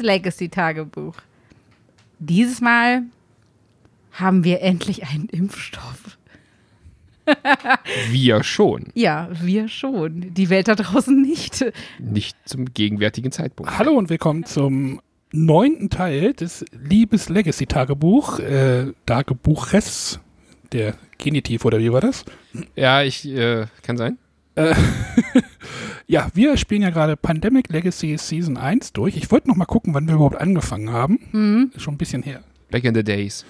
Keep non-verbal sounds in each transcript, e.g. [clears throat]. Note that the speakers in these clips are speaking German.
Legacy-Tagebuch. Dieses Mal haben wir endlich einen Impfstoff. [laughs] Wir schon. Ja, wir schon. Die Welt da draußen nicht. Nicht zum gegenwärtigen Zeitpunkt. Hallo und willkommen zum neunten Teil des Liebes Legacy Tagebuch, äh, Tagebuches, der Genitiv oder wie war das? Ja, ich, äh, kann sein. [laughs] Ja, wir spielen ja gerade Pandemic Legacy Season 1 durch. Ich wollte noch mal gucken, wann wir überhaupt angefangen haben. Ist schon ein bisschen her. Back in the days.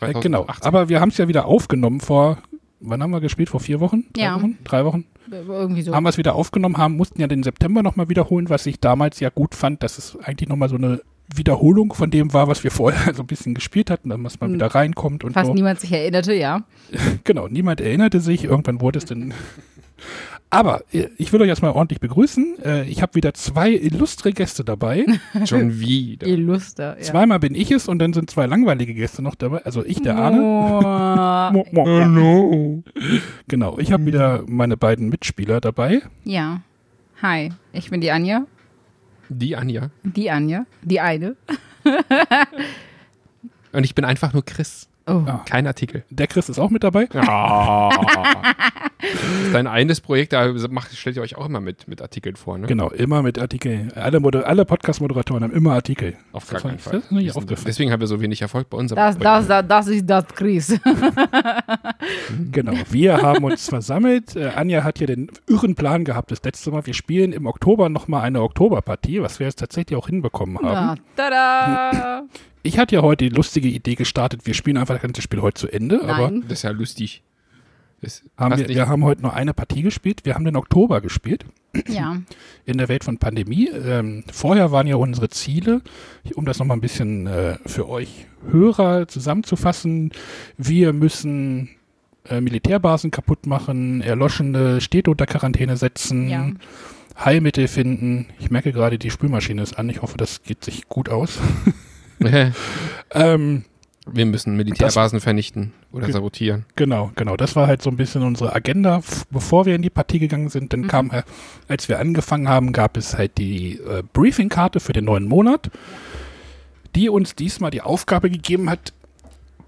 Äh, genau, 2018. aber wir haben es ja wieder aufgenommen vor, wann haben wir gespielt? Vor vier Wochen? Drei Ja. Wochen? Drei Wochen? Irgendwie so. Haben wir es wieder aufgenommen, haben, mussten ja den September noch mal wiederholen, was ich damals ja gut fand, dass es eigentlich noch mal so eine Wiederholung von dem war, was wir vorher [laughs] so ein bisschen gespielt hatten, dass man Mhm. wieder reinkommt und Fast so. niemand sich erinnerte, ja. [laughs] Genau, niemand erinnerte sich. Irgendwann wurde es dann. [laughs] Aber äh, ich will euch erstmal ordentlich begrüßen. Äh, Ich habe wieder zwei illustre Gäste dabei. [laughs] Schon wieder. Illuster, ja. Zweimal bin ich es und dann sind zwei langweilige Gäste noch dabei. Also ich, der Arne. [laughs] Hallo. Genau, ich habe wieder meine beiden Mitspieler dabei. Ja. Hi, ich bin die Anja. Die Anja. Die Anja. Die eine. [laughs] Und ich bin einfach nur Chris. Oh. Ja. Kein Artikel. Der Chris ist auch mit dabei. Ah. Dein eines Projekt, da macht, stellt ihr euch auch immer mit, mit Artikeln vor, ne? Genau, immer mit Artikel. Alle, Moder alle Podcast-Moderatoren haben immer Artikel. Auf gar keinen Fall. Deswegen haben wir so wenig Erfolg bei unserem Das, Projekt. das, das, das ist das Chris. [laughs] Genau, wir haben uns versammelt. Äh, Anja hat ja den irren Plan gehabt das letzte Mal. Wir spielen im Oktober nochmal eine Oktoberpartie, was wir jetzt tatsächlich auch hinbekommen haben. Na, tada! [clears throat] Ich hatte ja heute die lustige Idee gestartet, wir spielen einfach das ganze Spiel heute zu Ende. Aber Nein. Das ist ja lustig. Das haben wir, wir haben heute nur eine Partie gespielt. Wir haben den Oktober gespielt Ja. [clears throat] in der Welt von Pandemie. Ähm, vorher waren ja unsere Ziele, um das nochmal ein bisschen äh, für euch Hörer zusammenzufassen. Wir müssen äh, Militärbasen kaputt machen, erloschene Städte unter Quarantäne setzen. Ja. Heilmittel finden. Ich merke gerade, die Spülmaschine ist an. Ich hoffe, das geht sich gut aus. [laughs] ähm, wir müssen Militärbasen vernichten oder sabotieren. genau, genau. Das war halt so ein bisschen unsere Agenda, bevor wir in die Partie gegangen sind. Dann kam, äh, als wir angefangen haben, gab es halt die äh, Briefingkarte für den neuen Monat, die uns diesmal die Aufgabe gegeben hat,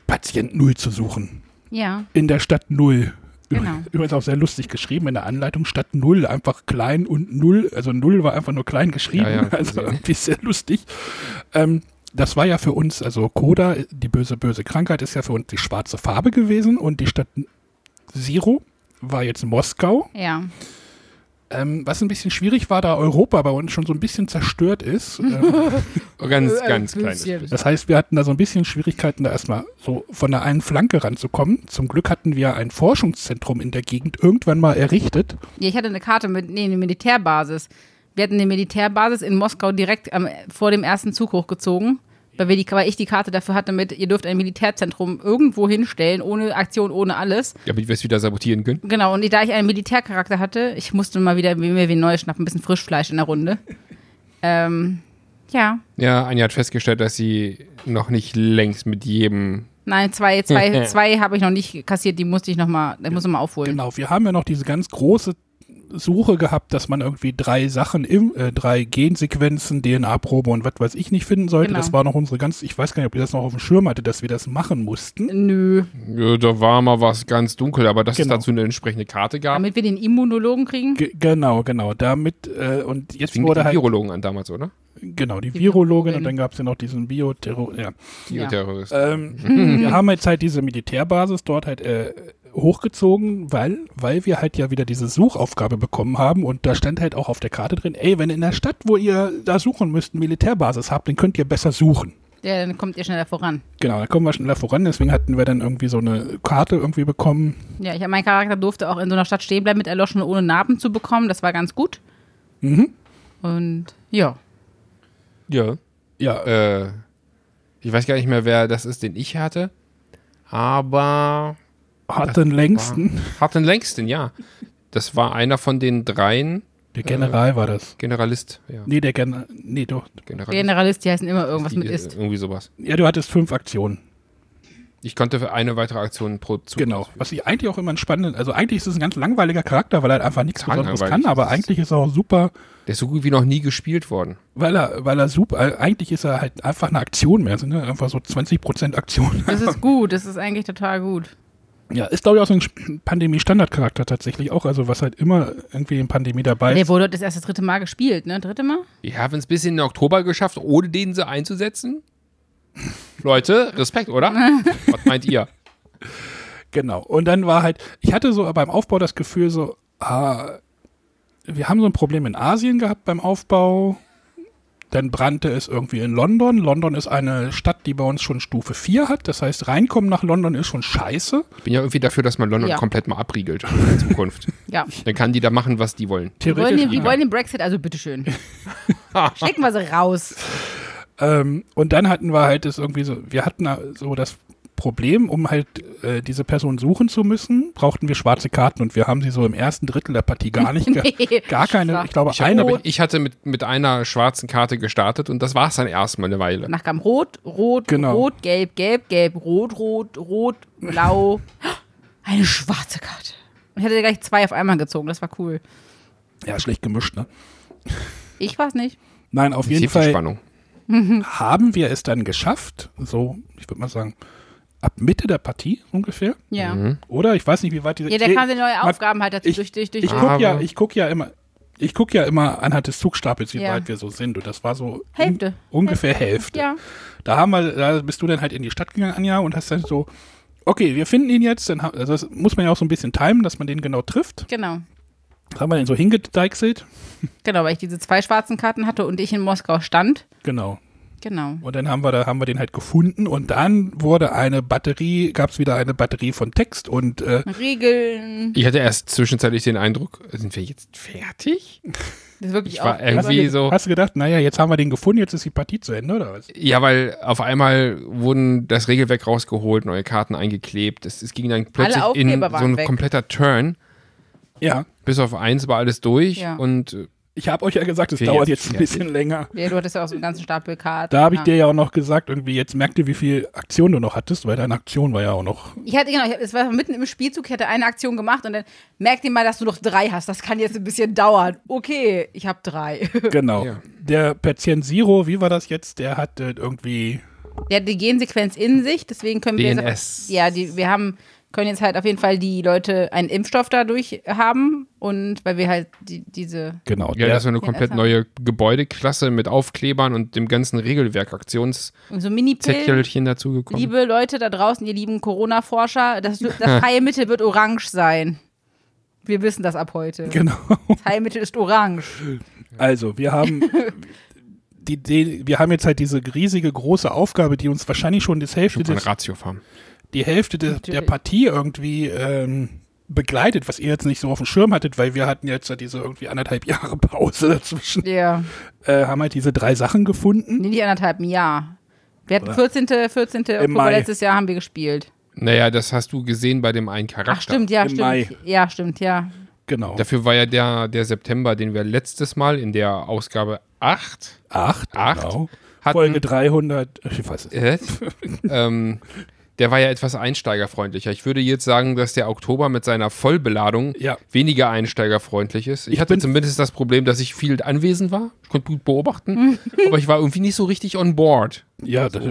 Patient Null zu suchen. Ja. In der Stadt Null. Genau. [laughs] Übrigens auch sehr lustig geschrieben in der Anleitung. Stadt Null, einfach klein und Null. Also Null war einfach nur klein geschrieben. Ja, ja, [laughs] also irgendwie sehr lustig. Ähm, das war ja für uns, also Koda, die böse, böse Krankheit, ist ja für uns die schwarze Farbe gewesen. Und die Stadt Zero war jetzt Moskau. Ja. Ähm, was ein bisschen schwierig war, da Europa bei uns schon so ein bisschen zerstört ist. ähm, [laughs] ganz, ganz ein kleines. Das heißt, wir hatten da so ein bisschen Schwierigkeiten, da erstmal so von der einen Flanke ranzukommen. Zum Glück hatten wir ein Forschungszentrum in der Gegend irgendwann mal errichtet. ja. Ich hatte eine Karte mit, nee, eine Militärbasis. Wir hatten eine Militärbasis in Moskau direkt am, vor dem ersten Zug hochgezogen, weil, wir die, weil ich die Karte dafür hatte mit, ihr dürft ein Militärzentrum irgendwo hinstellen, ohne Aktion, ohne alles. Damit wir es wieder sabotieren können. Genau, und da ich einen Militärcharakter hatte, ich musste mal wieder mir wie neu schnappen, ein bisschen Frischfleisch in der Runde. Ähm, ja. Ja, Anja hat festgestellt, dass sie noch nicht längst mit jedem. Nein, zwei, zwei, [laughs] zwei habe ich noch nicht kassiert, die musste ich noch mal, die muss ich mal aufholen. Genau, wir haben ja noch diese ganz große Suche gehabt, dass man irgendwie drei Sachen, im, äh, drei Gensequenzen, DNA-Probe und was weiß ich nicht finden sollte. Genau. Das war noch unsere ganz, ich weiß gar nicht, ob ihr das noch auf dem Schirm hatte, dass wir das machen mussten. Nö. Ja, da war mal was ganz dunkel, aber dass Genau. es dazu eine entsprechende Karte gab. Damit wir den Immunologen kriegen. Ge genau, genau. Damit, äh, und jetzt Fing wurde die halt, Virologen an damals, oder? genau, die, Die Virologin Virologin. und dann gab es ja noch diesen Bioterror, ja. Ja. Bioterrorist. Ähm, [laughs] wir haben jetzt halt diese Militärbasis dort halt äh, hochgezogen, weil, weil wir halt ja wieder diese Suchaufgabe bekommen haben und da stand halt auch auf der Karte drin, ey, wenn in der Stadt, wo ihr da suchen müsst, eine Militärbasis habt, dann könnt ihr besser suchen. Ja, dann kommt ihr schneller voran. Genau, da kommen wir schneller voran, deswegen hatten wir dann irgendwie so eine Karte irgendwie bekommen. Ja, ich, mein Charakter durfte auch in so einer Stadt stehen bleiben mit erloschen ohne Narben zu bekommen. Das war ganz gut. Mhm. Und ja. ja. Ja, Äh, ich weiß gar nicht mehr, wer das ist, den ich hatte. Aber hat den längsten, hat den längsten, ja. Das war einer von den dreien der General war das. Generalist. Ja, Nee, der General, nee, doch. Generalist. Generalist, die heißen immer irgendwas Die, mit äh, ist. Irgendwie sowas. Ja, du hattest fünf Aktionen. Ich konnte für eine weitere Aktion pro Zug. Genau. Was ich eigentlich auch immer ein spannender, also eigentlich ist es ein ganz langweiliger Charakter, weil er halt einfach nichts Total Besonderes kann, aber eigentlich ist er auch super, Der ist so gut wie noch nie gespielt worden. weil er, weil er super, eigentlich ist er halt einfach eine Aktion mehr, also, ne? einfach so 20% Aktion. Das ist [laughs] gut, das ist eigentlich total gut. Ja, ist glaube ich auch so ein Pandemie-Standardcharakter tatsächlich auch, also was halt immer irgendwie in Pandemie dabei Der ist. wurde das erst das dritte Mal gespielt, ne? Dritte Mal? Die haben es bis in den Oktober geschafft, ohne den sie einzusetzen. Leute, Respekt, oder? [laughs] Was meint ihr? Genau. Und dann war halt, ich hatte so beim Aufbau das Gefühl so, ah, wir haben so ein Problem in Asien gehabt beim Aufbau. Dann brannte es irgendwie in London. London ist eine Stadt, die bei uns schon Stufe 4 hat. Das heißt, reinkommen nach London ist schon scheiße. Ich bin ja irgendwie dafür, dass man London Ja. komplett mal abriegelt in Zukunft. [laughs] Ja. Dann kann die da machen, was die wollen. Wir wollen, Theoretisch. den, wir wollen den Brexit, also bitteschön. [laughs] Stecken wir sie raus. Ähm, und dann hatten wir halt das irgendwie so, wir hatten so das Problem, um halt äh, diese Person suchen zu müssen, brauchten wir schwarze Karten und wir haben sie so im ersten Drittel der Partie gar nicht, [laughs] Nee. gar keine, ich glaube Ich, hab, eine, aber ich hatte mit, mit einer schwarzen Karte gestartet und das war es dann erstmal eine Weile. Danach kam Rot, Rot, Genau. Rot, Gelb, Gelb, Gelb, Rot, Rot, Rot, Blau. [laughs] Eine schwarze Karte. Ich hatte gleich zwei auf einmal gezogen, das war cool. ja, schlecht gemischt, ne? Ich weiß nicht. Nein, auf jeden Fall Spannung. haben wir es dann geschafft, so, ich würde mal sagen, ab Mitte der Partie ungefähr. Ja. Mhm. Oder? Ich weiß nicht, wie weit diese. Ja, da Nee, kamen neue man- Aufgaben halt dazu ich- durch, durch, durch Ich Ah, gucke ja, ich guck ja immer. Ich gucke ja immer anhand des Zugstapels, wie Ja. weit wir so sind. Und das war so Hälfte. Un ungefähr Hälfte. Ja. Da haben wir, da bist du dann halt in die Stadt gegangen, Anja, und hast dann so, okay, wir finden ihn jetzt. Dann, also das muss man ja auch so ein bisschen timen, dass man den genau trifft. Genau. Das haben wir den so hingedeichselt. Genau, weil ich diese zwei schwarzen Karten hatte und ich in Moskau stand. Genau. Genau. Und dann haben wir, da haben wir den halt gefunden und dann wurde eine Batterie, gab es wieder eine Batterie von Text und äh, Regeln. Ich hatte erst zwischenzeitlich den Eindruck, sind wir jetzt fertig? [laughs] Das ist wirklich Ich war irgendwie- hast, du, so- hast du gedacht, naja, jetzt haben wir den gefunden, jetzt ist die Partie zu Ende, oder was? Ja, weil auf einmal wurden das Regelwerk rausgeholt, neue Karten eingeklebt. Es, es ging dann plötzlich in so ein weg. kompletter Turn. Ja. Bis auf eins war alles durch Ja. und äh, Ich habe euch ja gesagt, es Wir dauert jetzt jetzt ein bisschen länger. Ja, du hattest ja auch so einen ganzen Stapel Karten. Da habe ich ja. dir ja auch noch gesagt, irgendwie, jetzt merkt ihr, wie viel Aktion du noch hattest, weil deine Aktion war ja auch noch. Ich hatte, genau, ich, es war mitten im Spielzug, ich hatte eine Aktion gemacht und dann merkt ihr mal, dass du noch drei hast. Das kann jetzt ein bisschen dauern. Okay, ich habe drei. [laughs] Genau. Ja. Der Patient Zero, wie war das jetzt? Der hat irgendwie. Der hat die Gensequenz in sich, deswegen können wir DNS. Jetzt, ja, die, wir haben können jetzt halt auf jeden Fall die Leute einen Impfstoff dadurch haben und weil wir halt die, diese Genau. ja, das war eine komplett neue Gebäudeklasse mit Aufklebern und dem ganzen Regelwerk, Aktionszettelchen so Mini-Pillen. dazugekommen. Liebe Leute da draußen, ihr lieben Corona-Forscher, das, das [laughs] Heilmittel wird orange sein. Wir wissen das ab heute. genau. Das Heilmittel ist orange. [laughs] Also, wir haben. Die, die, wir haben jetzt halt diese riesige große Aufgabe, die uns wahrscheinlich schon das Hälfte des, Ratio Farm. Die Hälfte de, der. Partie irgendwie ähm, begleitet, was ihr jetzt nicht so auf dem Schirm hattet, weil wir hatten jetzt ja diese irgendwie anderthalb [laughs] Jahre Pause dazwischen. Ja. Äh, haben halt diese drei Sachen gefunden. Nee, nicht anderthalb, Jahr. Wir hatten 14. 14. Oktober Mai. letztes Jahr haben wir gespielt. Naja, das hast du gesehen bei dem einen Charakter. Ach, stimmt, ja, Im stimmt. Mai. Ja, stimmt, ja. Genau. Dafür war ja der, der September, den wir letztes Mal in der Ausgabe 8 Acht. Acht. Genau. hatten. Folge 300. Ich weiß es nicht. Äh, ähm, [laughs] der war ja etwas einsteigerfreundlicher. Ich würde jetzt sagen, dass der Oktober mit seiner Vollbeladung Ja. weniger einsteigerfreundlich ist. Ich, Ich hatte zumindest das Problem, dass ich viel anwesend war. Ich konnte gut beobachten, aber ich war irgendwie nicht so richtig on board. Ja, das,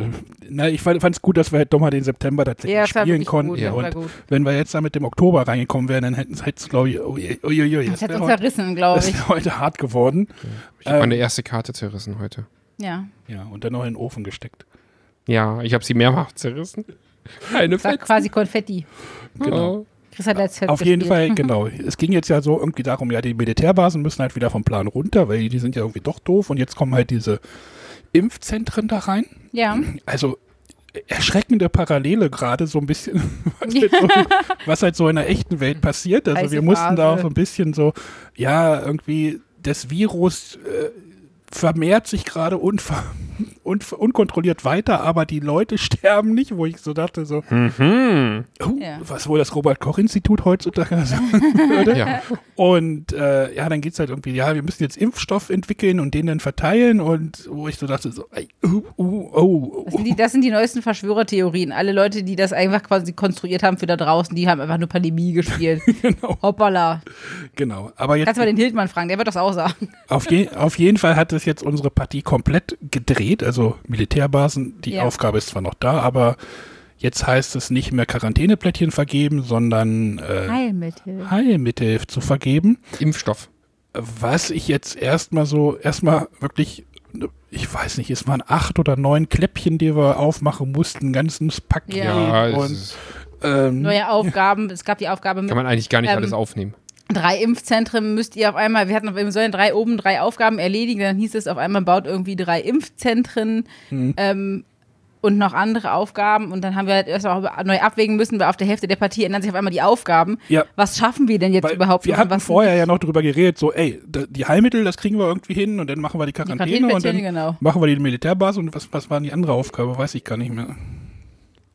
na, ich fand es gut, dass wir halt doch mal den September tatsächlich Ja, das spielen konnten. gut, ja, das und wenn wir jetzt da mit dem Oktober reingekommen wären, dann hätten es, glaube ich, uiuiui, ui, ui, ui, Das das wäre uns heute, zerrissen, glaube das ich. wär heute hart geworden. Ich habe Ähm. meine erste Karte zerrissen heute. Ja. Ja, und dann noch in den Ofen gesteckt. Ja, ich habe sie mehrfach zerrissen. Keine Das war Fetzen. quasi Konfetti. Genau. Chris hat letztes Auf jeden Fall, [laughs] genau. Es ging jetzt ja so irgendwie darum, ja, die Militärbasen müssen halt wieder vom Plan runter, weil die sind ja irgendwie doch doof und jetzt kommen halt diese Impfzentren da rein. Ja. Also erschreckende Parallele gerade so ein bisschen, [laughs] was halt, so, was halt so in der echten Welt passiert. Also Heiße wir mussten da auch Phase. so ein bisschen so, ja, irgendwie das Virus äh, vermehrt sich gerade unver un unkontrolliert weiter, aber die Leute [laughs] sterben nicht, wo ich so dachte, so, Mhm. oh, Ja. was wohl das Robert-Koch-Institut heutzutage [laughs] sagen würde. Ja. Und äh, ja, dann geht's halt irgendwie, ja, wir müssen jetzt Impfstoff entwickeln und den dann verteilen und wo ich so dachte, so, ey, uh, uh, oh, Das oh. sind, die, das sind die neuesten Verschwörertheorien. Alle Leute, die das einfach quasi konstruiert haben für da draußen, die haben einfach nur Pandemie gespielt. [laughs] genau, Hoppala. genau. Aber jetzt Kannst du mal den Hildmann fragen, der wird das auch sagen. Auf, je, auf jeden Fall hat es jetzt unsere Partie komplett gedreht, also Militärbasen. Die Ja. Aufgabe ist zwar noch da, aber jetzt heißt es nicht mehr Quarantäneplättchen vergeben, sondern äh, Heilmittel. Heilmittel zu vergeben. Impfstoff. Was ich jetzt erstmal so, erstmal wirklich, ich weiß nicht, es waren acht oder neun Kläppchen, die wir aufmachen mussten, ein ganzes Paket. Ja. Und, ähm, Neue Aufgaben. Es gab die Aufgabe mit kann man eigentlich gar nicht Ähm, alles aufnehmen. Drei Impfzentren müsst ihr auf einmal, wir hatten, wir sollen drei oben drei Aufgaben erledigen, dann hieß es auf einmal baut irgendwie drei Impfzentren ähm, und noch andere Aufgaben und dann haben wir halt erst auch neu abwägen müssen, weil auf der Hälfte der Partie ändern sich auf einmal die Aufgaben. Ja. Was schaffen wir denn jetzt Weil überhaupt wir hatten was vorher ja noch drüber geredet, so, ey, die Heilmittel, das kriegen wir irgendwie hin und dann machen wir die Quarantäne und dann genau. machen wir die Militärbasis und was, was war die andere Aufgabe, weiß ich gar nicht mehr.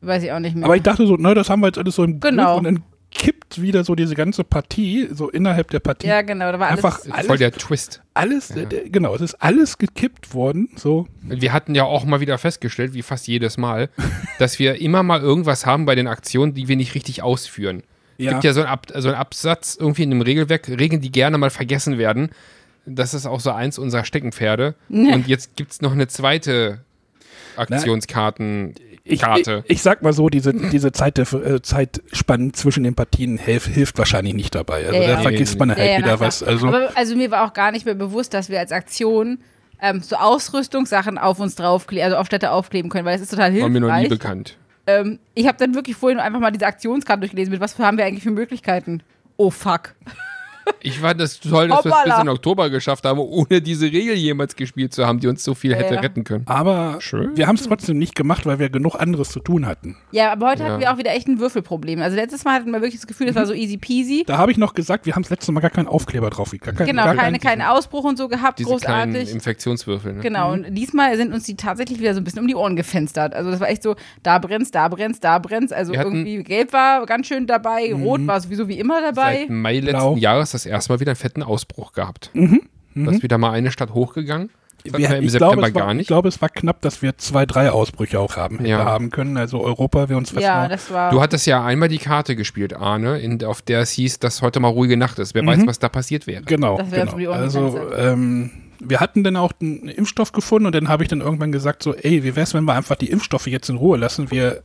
Weiß ich auch nicht mehr. Aber ich dachte so, ne, das haben wir jetzt alles so im Genau. Griff und dann kippt wieder so diese ganze Partie, so innerhalb der Partie. ja, genau, da war alles. Einfach Voll alles, der Twist. alles äh, äh, genau, es ist alles gekippt worden, so. Wir hatten ja auch mal wieder festgestellt, wie fast jedes Mal, [laughs] dass wir immer mal irgendwas haben bei den Aktionen, die wir nicht richtig ausführen. Es Ja. gibt ja so einen, Ab so einen Absatz irgendwie in einem Regelwerk, Regeln, die gerne mal vergessen werden. Das ist auch so eins unserer Steckenpferde. Und jetzt gibt es noch eine zweite Aktionskarten. Ich, ich, Karte. ich sag mal so, diese, diese Zeit der, äh, Zeitspannen zwischen den Partien hilft, hilft wahrscheinlich nicht dabei. Also Ja, da ja. vergisst man halt Ja, ja, na wieder was. Also, Aber also mir war auch gar nicht mehr bewusst, dass wir als Aktion ähm, so Ausrüstungssachen auf uns draufkleben, also auf Städte aufkleben können, weil es ist total War mir noch nie hilfreich. bekannt. Ähm, ich habe dann wirklich vorhin einfach mal diese Aktionskarte durchgelesen, mit was haben wir eigentlich für Möglichkeiten. Oh fuck. Ich fand das toll, dass wir es bis in Oktober geschafft haben, ohne diese Regel jemals gespielt zu haben, die uns so viel hätte ja. retten können. aber Schön. wir haben es trotzdem nicht gemacht, weil wir genug anderes zu tun hatten. Ja, aber heute Ja. hatten wir auch wieder echt ein Würfelproblem. Also letztes Mal hatten wir wirklich das Gefühl, das war so easy peasy. Da habe ich noch gesagt, wir haben das letzte Mal gar keinen Aufkleber drauf. Gar kein, Genau, gar keine, keinen- Ausbruch und so gehabt, Diese großartig. Infektionswürfel. Ne? Genau, und diesmal sind uns die tatsächlich wieder so ein bisschen um die Ohren gefenstert. Also das war echt so, da brennt's, da brennt's, da brennt's. Also irgendwie gelb war ganz schön dabei, rot war sowieso wie immer dabei. Seit Mai letzten Blau. Jahres das erste Mal wieder einen fetten Ausbruch gehabt. Mhm. Da ist wieder mal eine Stadt hochgegangen. Das Wir, wir im ich, September glaube, es war, gar ich nicht. glaube, es war knapp, dass wir zwei, drei Ausbrüche auch haben, Ja. haben können. Also Europa, wir uns fast Ja, das war. Du hattest ja einmal die Karte gespielt, Arne, in, auf der es hieß, dass heute mal ruhige Nacht ist. Wer weiß, was da passiert wäre. Genau, Das wäre uns die genau. Also ähm, wir hatten dann auch einen Impfstoff gefunden und dann habe ich dann irgendwann gesagt so, ey, wie wär's, wenn wir einfach die Impfstoffe jetzt in Ruhe lassen? Wir,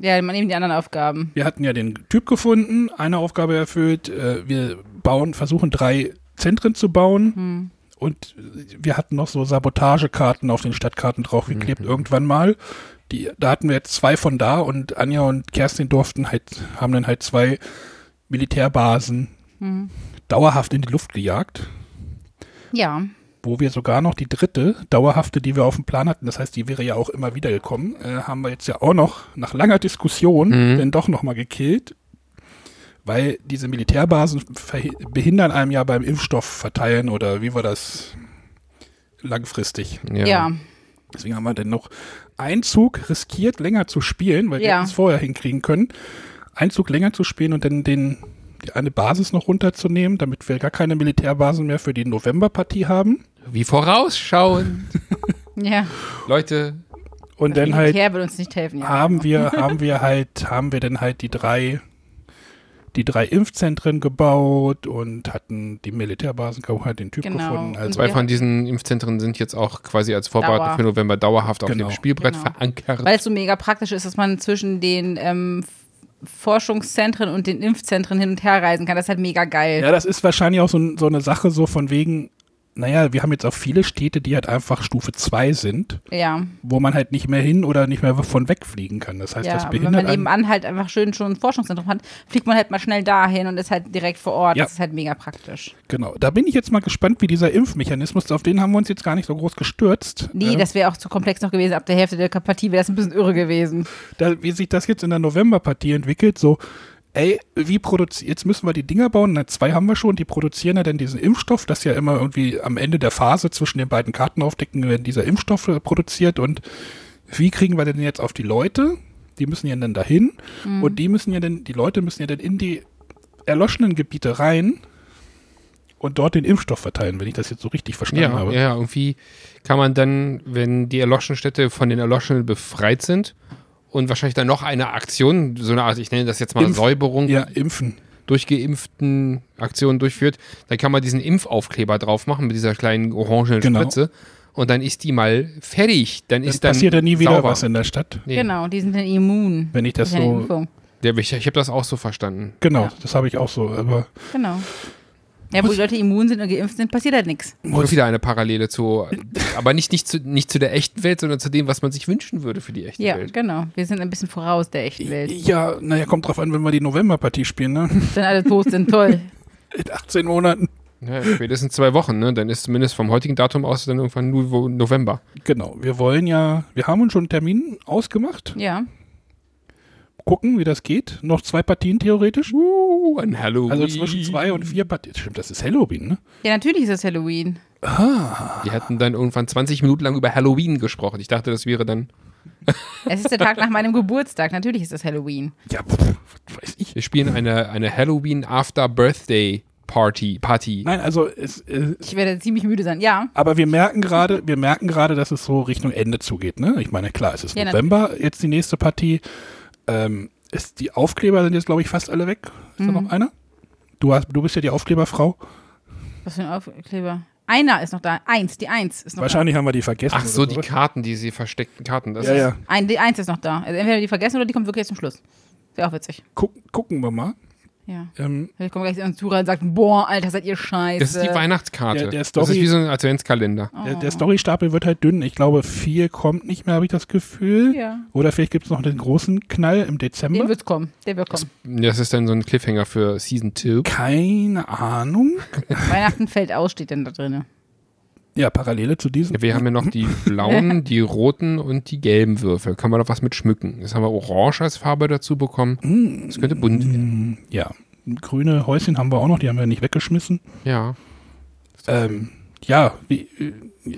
ja, man nehmen die anderen Aufgaben. wir hatten ja den Typ gefunden, eine Aufgabe erfüllt, äh, wir bauen, versuchen drei Zentren zu bauen Hm. und wir hatten noch so Sabotagekarten auf den Stadtkarten draufgeklebt irgendwann mal. Die, da hatten wir jetzt zwei von da und Anja und Kerstin durften halt, haben dann halt zwei Militärbasen Hm. dauerhaft in die Luft gejagt. Ja. Wo wir sogar noch die dritte dauerhafte, die wir auf dem Plan hatten, das heißt, die wäre ja auch immer wieder gekommen, äh, haben wir jetzt ja auch noch nach langer Diskussion Mhm. dann doch noch mal gekillt, weil diese Militärbasen behindern einem ja beim Impfstoff verteilen oder wie war das langfristig. Ja. Deswegen haben wir dann noch einen Zug riskiert, länger zu spielen, weil wir Ja. es vorher hinkriegen können, einen Zug länger zu spielen und dann den die eine Basis noch runterzunehmen, damit wir gar keine Militärbasen mehr für die Novemberpartie haben. Wie vorausschauend. Ja. Leute, Und Das dann halt Militär wird uns nicht helfen. Ja. haben wir, haben wir halt, haben wir dann halt die drei, die drei Impfzentren gebaut und hatten die Militärbasen halt den Typ Genau. gefunden. Also zwei von diesen Impfzentren sind jetzt auch quasi als Vorbereitung Dauer. für November dauerhaft auf Genau. dem Spielbrett Genau. verankert. Weil es so mega praktisch ist, dass man zwischen den ähm, Forschungszentren und den Impfzentren hin und her reisen kann. Das ist halt mega geil. ja, das ist wahrscheinlich auch so, so eine Sache so von wegen, naja, wir haben jetzt auch viele Städte, die halt einfach Stufe 2 sind, Ja, wo man halt nicht mehr hin oder nicht mehr von wegfliegen kann. Das heißt, ja. das aber wenn behindert man nebenan halt einfach schön schon ein Forschungszentrum hat, fliegt man halt mal schnell dahin und ist halt direkt vor Ort. Ja. Das ist halt mega praktisch. Genau. Da bin ich jetzt mal gespannt, wie dieser Impfmechanismus, auf den haben wir uns jetzt gar nicht so groß gestürzt. Nee, äh, das wäre auch zu komplex noch gewesen. Ab der Hälfte der Partie wäre das ein bisschen irre gewesen. da, wie sich das jetzt in der Novemberpartie entwickelt, so, ey, wie produziert, jetzt müssen wir die Dinger bauen, na, zwei haben wir schon, die produzieren ja dann diesen Impfstoff, das ja immer irgendwie am Ende der Phase zwischen den beiden Karten aufdecken, werden dieser Impfstoff äh, produziert. Und wie kriegen wir denn jetzt auf die Leute? Die müssen ja dann dahin. Und die müssen ja dann, die Leute müssen ja dann in die erloschenen Gebiete rein und dort den Impfstoff verteilen, wenn ich das jetzt so richtig verstanden Ja, habe. ja, irgendwie kann man dann, wenn die erloschenen Städte von den Erloschenen befreit sind und wahrscheinlich dann noch eine Aktion, so eine Art, ich nenne das jetzt mal Impf- Säuberung, Ja, impfen. durchgeimpften Aktion durchführt, dann kann man diesen Impfaufkleber drauf machen mit dieser kleinen orangenen Genau. Spritze und dann ist die mal fertig. Dann Dann ist dann passiert ja nie wieder sauber. was in der Stadt. Nee. Genau, die sind dann immun. Wenn ich das so- Impfung. Der, ich ich habe das auch so verstanden. Genau, Ja. das habe ich auch so. Aber Genau. Ja, wo die Leute immun sind und geimpft sind, passiert halt nichts. Auch wieder eine Parallele zu, aber nicht, nicht, zu, nicht zu der echten Welt, sondern zu dem, was man sich wünschen würde für die echte Ja, Welt. genau. Wir sind ein bisschen voraus der echten Welt. ja, naja, kommt drauf an, wenn wir die Novemberpartie spielen, ne? [laughs] Wenn alle tot sind, toll. [laughs] In 18 Monaten. Ja, spätestens zwei Wochen, ne? Dann ist zumindest vom heutigen Datum aus dann irgendwann nur November. Genau, wir wollen ja, wir haben uns schon einen Termin ausgemacht. Ja. Gucken, wie das geht. Noch zwei Partien theoretisch. Uh, an Halloween. Also zwischen zwei und vier Partien. Stimmt, das ist Halloween, ne? Ja, natürlich ist es Halloween. Die hatten dann irgendwann 20 Minuten lang über Halloween gesprochen. Ich dachte, das wäre dann. [laughs] Es ist der Tag nach meinem Geburtstag. Natürlich ist es Halloween. Ja, pff, was weiß ich. Wir spielen eine, eine Halloween After Birthday Party. Party. Nein, also es, äh, Ich werde ziemlich müde sein. Ja. aber wir merken gerade, wir merken gerade, dass es so Richtung Ende zugeht, ne? Ich meine, klar, es ist Ja, November, jetzt die nächste Partie. Ähm, ist, die Aufkleber sind jetzt, glaube ich, fast alle weg. Ist da Mhm. noch einer? Du, hast, du bist ja die Aufkleberfrau. Was für ein Aufkleber. Einer ist noch da. Eins, die Eins ist noch Wahrscheinlich haben wir die vergessen. Ach so, die. Karten, die sie versteckten Karten. Das Ja, ist, ja. da. Ein, die Eins ist noch da. Also entweder die vergessen oder die kommt wirklich jetzt zum Schluss. Wäre auch witzig. Guck, gucken wir mal. Ja. Ähm, Vielleicht kommt gleich Zura und sagt, boah, Alter, seid ihr scheiße. Das ist die Weihnachtskarte. Der- der das Story- ist wie so ein Adventskalender. der, der Storystapel wird halt dünn. Ich glaube, vier kommt nicht mehr, habe ich das Gefühl. Ja. Oder vielleicht gibt es noch den großen Knall im Den Dezember. wird's kommen. Der wird kommen. Das ist dann so ein Cliffhanger für Season 2. Keine Ahnung. [laughs] Weihnachten fällt aus, steht denn da drin. Ja, Parallele zu diesem. Ja, wir haben ja noch die blauen, [laughs] die roten und die gelben Würfel. Kann man doch was mit schmücken. Jetzt haben wir Orange als Farbe dazu bekommen. Das könnte bunt werden. Mm, Ja, grüne Häuschen haben wir auch noch, die haben wir nicht weggeschmissen. Ja. Ähm, ja, wie, ich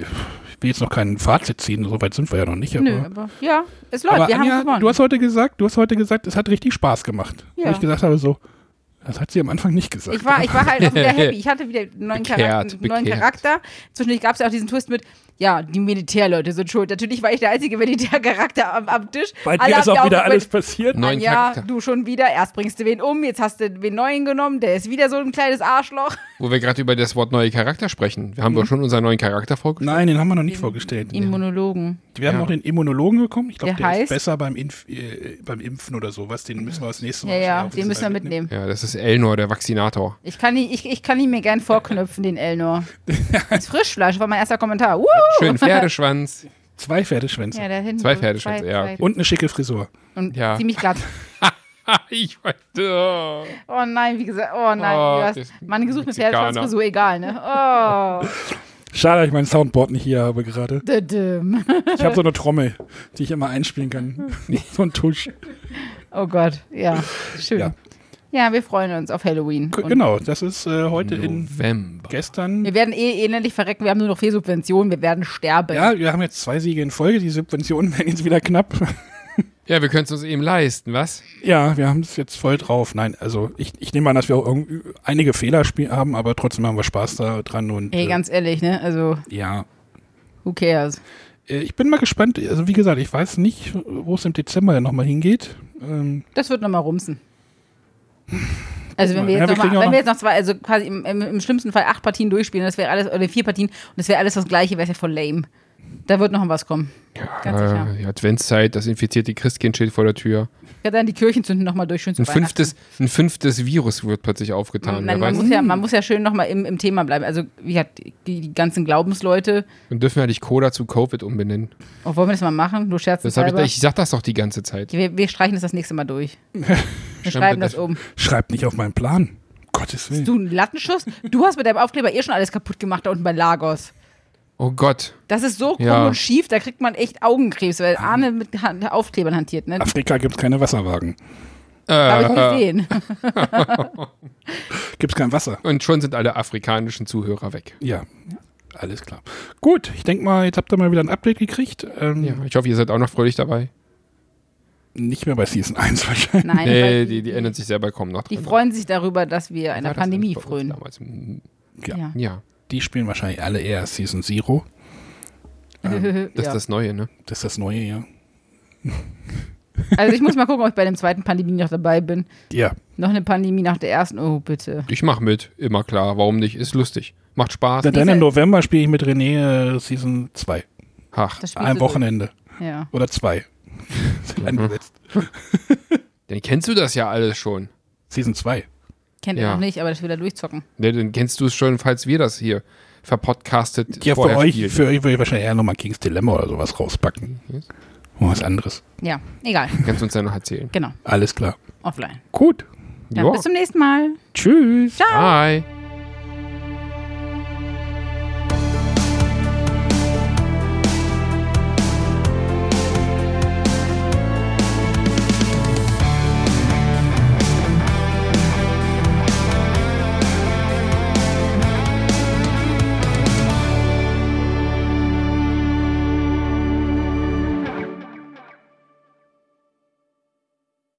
will jetzt noch kein Fazit ziehen, so weit sind wir ja noch nicht. Aber, Nö, aber ja, es läuft. aber wir Anja, haben gewonnen. du hast heute gesagt, du hast heute gesagt, es hat richtig Spaß gemacht. Ja. Wo ich gesagt habe, so, das hat sie am Anfang nicht gesagt. Ich war, ich war halt auch wieder [laughs] happy. Ich hatte wieder einen neuen, Charakter, einen neuen. Charakter. Zwischendurch gab es ja auch diesen Twist mit, ja, die Militärleute sind schuld. Natürlich war ich der einzige Militärcharakter am, am Tisch. Bei Alle dir ist haben auch wieder alles passiert. Neuen ja, Charakter. du schon wieder. Erst bringst du wen um, jetzt hast du wen neuen genommen. Der ist wieder so ein kleines Arschloch. Wo wir gerade über das Wort neue Charakter sprechen. Wir haben doch schon unseren neuen Charakter vorgestellt. Nein, den haben wir noch nicht vorgestellt. Immunologen. Wir haben Ja. noch den Immunologen bekommen. Ich glaube, Der der, ist besser beim, Impf, äh, beim Impfen oder sowas. Den müssen wir als nächstes Mal Ja, den müssen wir mitnehmen. Ja, das ist Elnor, der Vaccinator. Ich kann, ihn, ich, ich kann ihn mir gern vorknöpfen, den Elnor. [laughs] Das Frischfleisch war mein erster Kommentar. Uh! Schön [laughs] Pferdeschwanz. Zwei Pferdeschwänze. Ja, da hinten. Zwei Pferdeschwänze, ja, okay. Und eine schicke Frisur. Und Ja. ziemlich glatt. [laughs] ich weiß. Oh. Oh nein, wie gesagt, oh nein. Oh, du hast Mann gesucht mit. Pferdeschwanzfrisur, egal, ne? Oh. Schade, dass ich mein Soundboard nicht hier habe gerade. [laughs] Ich habe so eine Trommel, die ich immer einspielen kann. so ein Tusch. Oh Gott, ja, schön. Ja. Ja, wir freuen uns auf Halloween. G- Genau, das ist äh, heute in November. gestern. Wir werden eh ähnlich verrecken, wir haben nur noch vier Subventionen, wir werden sterben. Ja, wir haben jetzt zwei Siege in Folge. Die Subventionen [laughs] werden jetzt wieder knapp. Ja, wir können es uns eben leisten, was? Ja, wir haben es jetzt voll drauf. Nein, also ich, ich nehme an, dass wir auch einige Fehler haben, aber trotzdem haben wir Spaß da dran. Und Ey, äh, ganz ehrlich, ne? Also, ja, who cares? Äh, ich bin mal gespannt. Also wie gesagt, ich weiß nicht, wo es im Dezember ja nochmal hingeht. Ähm, Das wird nochmal rumsen. Also wenn wir Ja, jetzt wir noch mal, wenn wir jetzt noch zwei, also quasi im, im, im schlimmsten Fall acht Partien durchspielen, das wäre alles, oder vier Partien, und das wäre alles das gleiche, wäre es ja voll lame. Da wird noch was kommen. Ganz sicher. Äh, die Adventszeit, das infizierte Christkind steht vor der Tür. Ja, dann die Kirchen zünden nochmal durch, schön zu Ein fünftes, ein fünftes Virus wird plötzlich aufgetan. Nein, man muss, ja, man muss ja schön nochmal im, im Thema bleiben. Also, wie hat die, die ganzen Glaubensleute, Dann dürfen wir nicht Coda zu Covid umbenennen. oh, wollen wir das mal machen? Du scherzt Das ich, ich sag das doch die ganze Zeit. wir, wir streichen das das nächste Mal durch. [laughs] Wir Stimmt, schreiben das das- um. schreibt nicht auf meinen Plan. Gottes Willen. Du einen Lattenschuss? Du hast mit deinem Aufkleber eh schon alles kaputt gemacht da unten bei Lagos. Oh Gott. Das ist so krumm Ja. und schief, da kriegt man echt Augenkrebs, weil Arne mit Aufklebern hantiert. Ne? Afrika gibt es keine Wasserwagen. Darf ich Äh, nicht sehen. [laughs] Gibt's kein Wasser? und schon sind alle afrikanischen Zuhörer weg. Ja. Alles klar. Gut, ich denke mal, jetzt habt ihr mal wieder ein Update gekriegt. Ähm, Ja, ich hoffe, ihr seid auch noch fröhlich dabei. Nicht mehr bei Season 1 [laughs] wahrscheinlich. Nein, Nee, weil die, die ändern sich selber kaum noch die freuen sich darüber, dass wir einer das Pandemie frönen. Damals. Ja. Ja. Ja, Die spielen wahrscheinlich alle eher Season Zero. das [laughs] ja. ist das Neue, ne? Das ist das neue, ja. Also ich muss mal gucken, ob ich bei dem zweiten Pandemie noch dabei bin. Ja, Noch eine Pandemie nach der ersten. Oh, bitte. Ich mach mit, immer klar. Warum nicht? Ist lustig. Macht Spaß. dann Diese- im November spiele ich mit René äh, Season 2. Ach, Das Ein Wochenende. durch. Ja. Oder zwei. Mhm. Angesetzt. [laughs] dann kennst du das ja alles schon. Season 2. Kennt Ja. ihr noch nicht, aber das wieder durchzocken. Ne, dann kennst du es schon, falls wir das hier verpodcastet Ja, für euch, spielen. für euch würde ich wahrscheinlich eher nochmal King's Dilemma oder sowas rauspacken. Yes. Oh, was anderes. Ja, egal. Kannst du uns ja noch erzählen. Genau. Alles klar. Offline. Gut. Ja, Ja. bis zum nächsten Mal. Tschüss. Ciao. Bye.